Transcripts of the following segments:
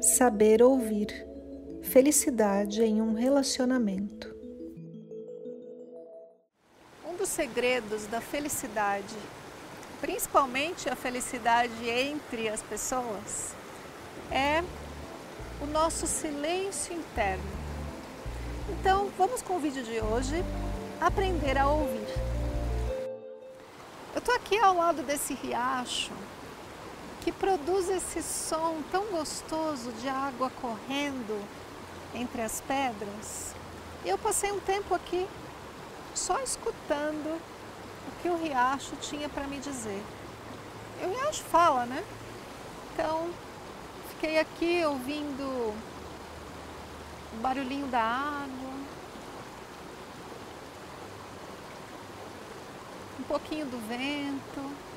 Saber ouvir. Felicidade em um relacionamento. Um dos segredos da felicidade, principalmente a felicidade entre as pessoas, é o nosso silêncio interno. Então, vamos com o vídeo de hoje aprender a ouvir. Eu estou aqui ao lado desse riacho que produz esse som tão gostoso de água correndo entre as pedras. Eu passei um tempo aqui só escutando o que o riacho tinha para me dizer. E o riacho fala, né? Então, fiquei aqui ouvindo o barulhinho da água, um pouquinho do vento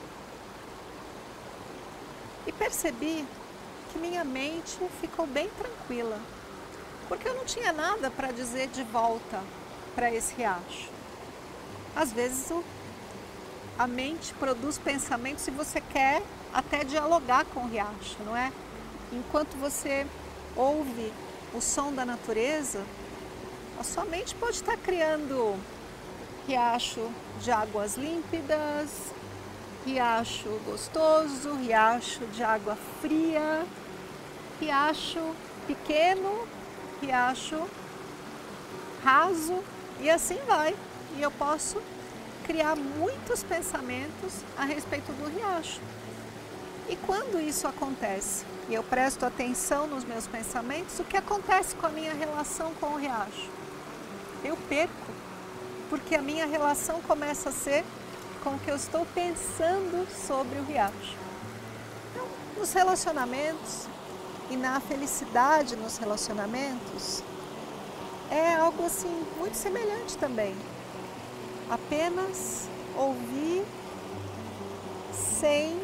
e percebi que minha mente ficou bem tranquila, porque eu não tinha nada para dizer de volta para esse riacho. Às vezes o, a mente produz pensamentos e você quer até dialogar com o riacho, não é? Enquanto você ouve o som da natureza, a sua mente pode estar criando riacho de águas límpidas, riacho gostoso, riacho de água fria, riacho pequeno, riacho raso e assim vai. E eu posso criar muitos pensamentos a respeito do riacho. E quando isso acontece e eu presto atenção nos meus pensamentos, o que acontece com a minha relação com o riacho? Eu perco, porque a minha relação começa a ser com o que eu estou pensando sobre o riacho. Então, nos relacionamentos e na felicidade nos relacionamentos, é algo assim muito semelhante também. Apenas ouvir sem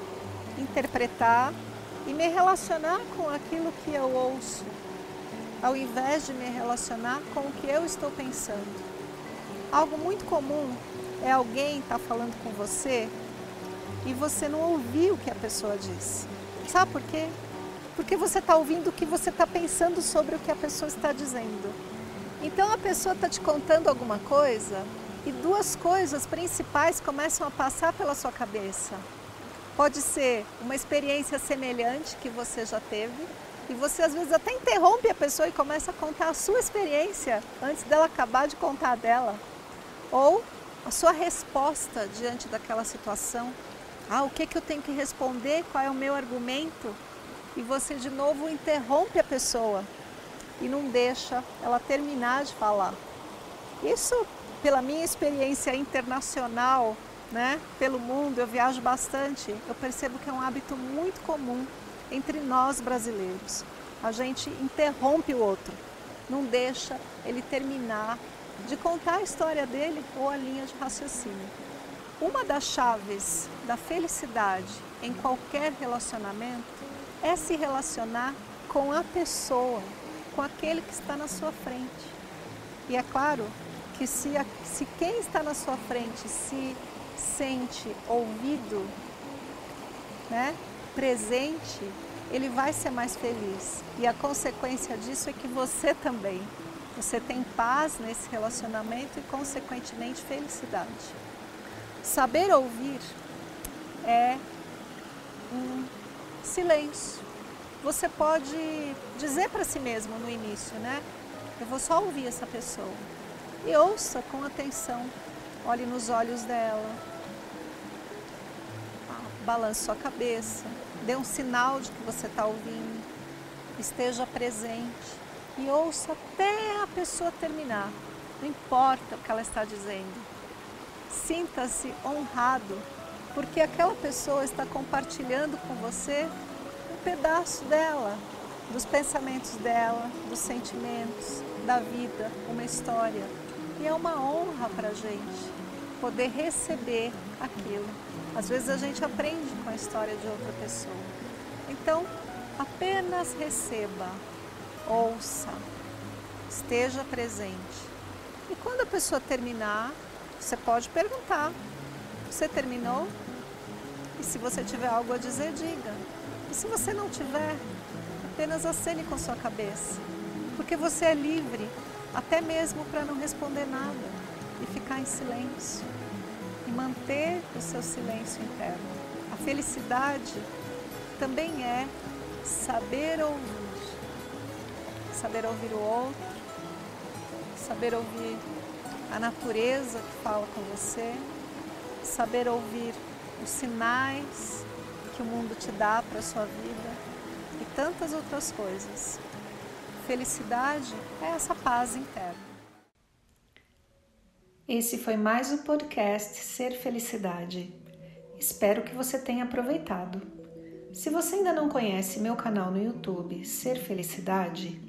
interpretar e me relacionar com aquilo que eu ouço, ao invés de me relacionar com o que eu estou pensando. Algo muito comum é alguém estar tá falando com você e você não ouviu o que a pessoa disse. Sabe por quê? Porque você está ouvindo o que você está pensando sobre o que a pessoa está dizendo. Então a pessoa está te contando alguma coisa e duas coisas principais começam a passar pela sua cabeça. Pode ser uma experiência semelhante que você já teve e você às vezes até interrompe a pessoa e começa a contar a sua experiência antes dela acabar de contar a dela. Ou a sua resposta diante daquela situação. Ah, o que, que eu tenho que responder? Qual é o meu argumento? E você de novo interrompe a pessoa e não deixa ela terminar de falar. Isso, pela minha experiência internacional, né, pelo mundo, eu viajo bastante, eu percebo que é um hábito muito comum entre nós brasileiros. A gente interrompe o outro, não deixa ele terminar de contar a história dele ou a linha de raciocínio. Uma das chaves da felicidade em qualquer relacionamento é se relacionar com a pessoa, com aquele que está na sua frente. E é claro que se, a, se quem está na sua frente se sente ouvido, né, presente, ele vai ser mais feliz. E a consequência disso é que você também você tem paz nesse relacionamento e, consequentemente, felicidade. Saber ouvir é um silêncio. Você pode dizer para si mesmo no início, né? Eu vou só ouvir essa pessoa. E ouça com atenção. Olhe nos olhos dela. Balance sua cabeça. Dê um sinal de que você está ouvindo. Esteja presente e ouça até a pessoa terminar. Não importa o que ela está dizendo. Sinta-se honrado, porque aquela pessoa está compartilhando com você um pedaço dela, dos pensamentos dela, dos sentimentos, da vida, uma história. E é uma honra para a gente poder receber aquilo. Às vezes a gente aprende com a história de outra pessoa. Então, apenas receba, ouça, esteja presente. E quando a pessoa terminar, você pode perguntar: Você terminou? E se você tiver algo a dizer, diga. E se você não tiver, apenas acene com sua cabeça. Porque você é livre, até mesmo para não responder nada e ficar em silêncio. E manter o seu silêncio interno. A felicidade também é saber ouvir. Saber ouvir o outro, saber ouvir a natureza que fala com você, saber ouvir os sinais que o mundo te dá para a sua vida e tantas outras coisas. Felicidade é essa paz interna. Esse foi mais o podcast Ser Felicidade. Espero que você tenha aproveitado. Se você ainda não conhece meu canal no YouTube Ser Felicidade,